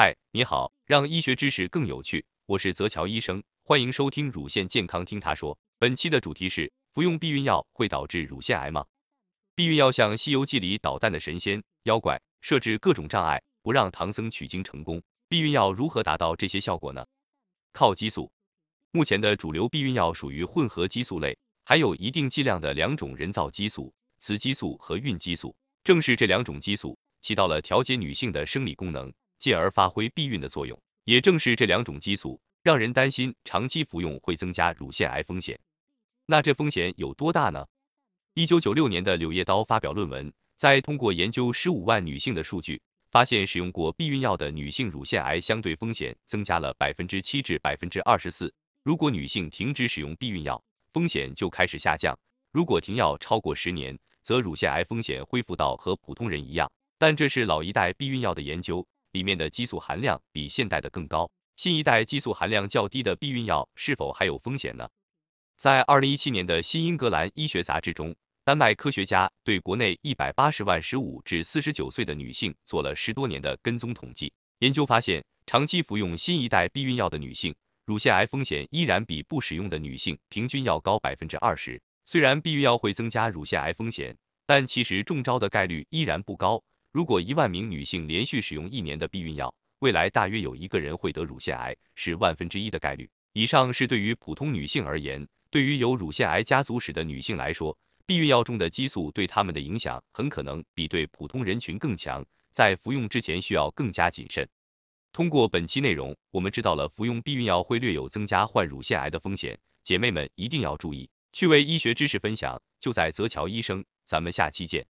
嗨，你好，让医学知识更有趣，我是泽乔医生，欢迎收听乳腺健康听他说。本期的主题是：服用避孕药会导致乳腺癌吗？避孕药像《西游记》里捣蛋的神仙妖怪，设置各种障碍，不让唐僧取经成功。避孕药如何达到这些效果呢？靠激素。目前的主流避孕药属于混合激素类，含有一定剂量的两种人造激素：雌激素和孕激素。正是这两种激素起到了调节女性的生理功能，进而发挥避孕的作用。也正是这两种激素，让人担心长期服用会增加乳腺癌风险。那这风险有多大呢？一九九六年的柳叶刀发表论文，在通过研究十五万女性的数据，发现使用过避孕药的女性乳腺癌相对风险增加了百分之七至百分之二十四。如果女性停止使用避孕药，风险就开始下降；如果停药超过十年，则乳腺癌风险恢复到和普通人一样。但这是老一代避孕药的研究，里面的激素含量比现代的更高。新一代激素含量较低的避孕药是否还有风险呢？在二零一七年的新英格兰医学杂志中，丹麦科学家对国内一百八十万十五至四十九岁的女性做了十多年的跟踪统计。研究发现，长期服用新一代避孕药的女性，乳腺癌风险依然比不使用的女性平均要高百分之二十。虽然避孕药会增加乳腺癌风险，但其实中招的概率依然不高。如果一万名女性连续使用一年的避孕药，未来大约有一个人会得乳腺癌，是万分之一的概率。以上是对于普通女性而言。对于有乳腺癌家族史的女性来说，避孕药中的激素对她们的影响很可能比对普通人群更强，在服用之前需要更加谨慎。通过本期内容，我们知道了服用避孕药会略有增加患乳腺癌的风险，姐妹们一定要注意。趣味医学知识分享就在泽乔医生，咱们下期见。